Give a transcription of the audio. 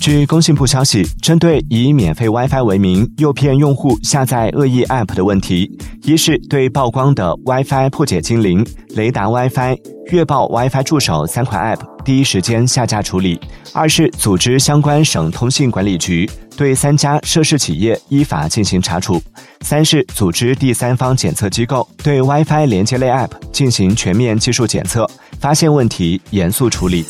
据工信部消息针对以免费 wifi 为名诱骗用户下载恶意 app 的问题一是对曝光的 wifi 破解精灵雷达 wifi 月报 wifi 助手三款 app 第一时间下架处理。二是组织相关省通信管理局对三家涉事企业依法进行查处。三是组织第三方检测机构对 wifi 连接类 app 进行全面技术检测发现问题严肃处理。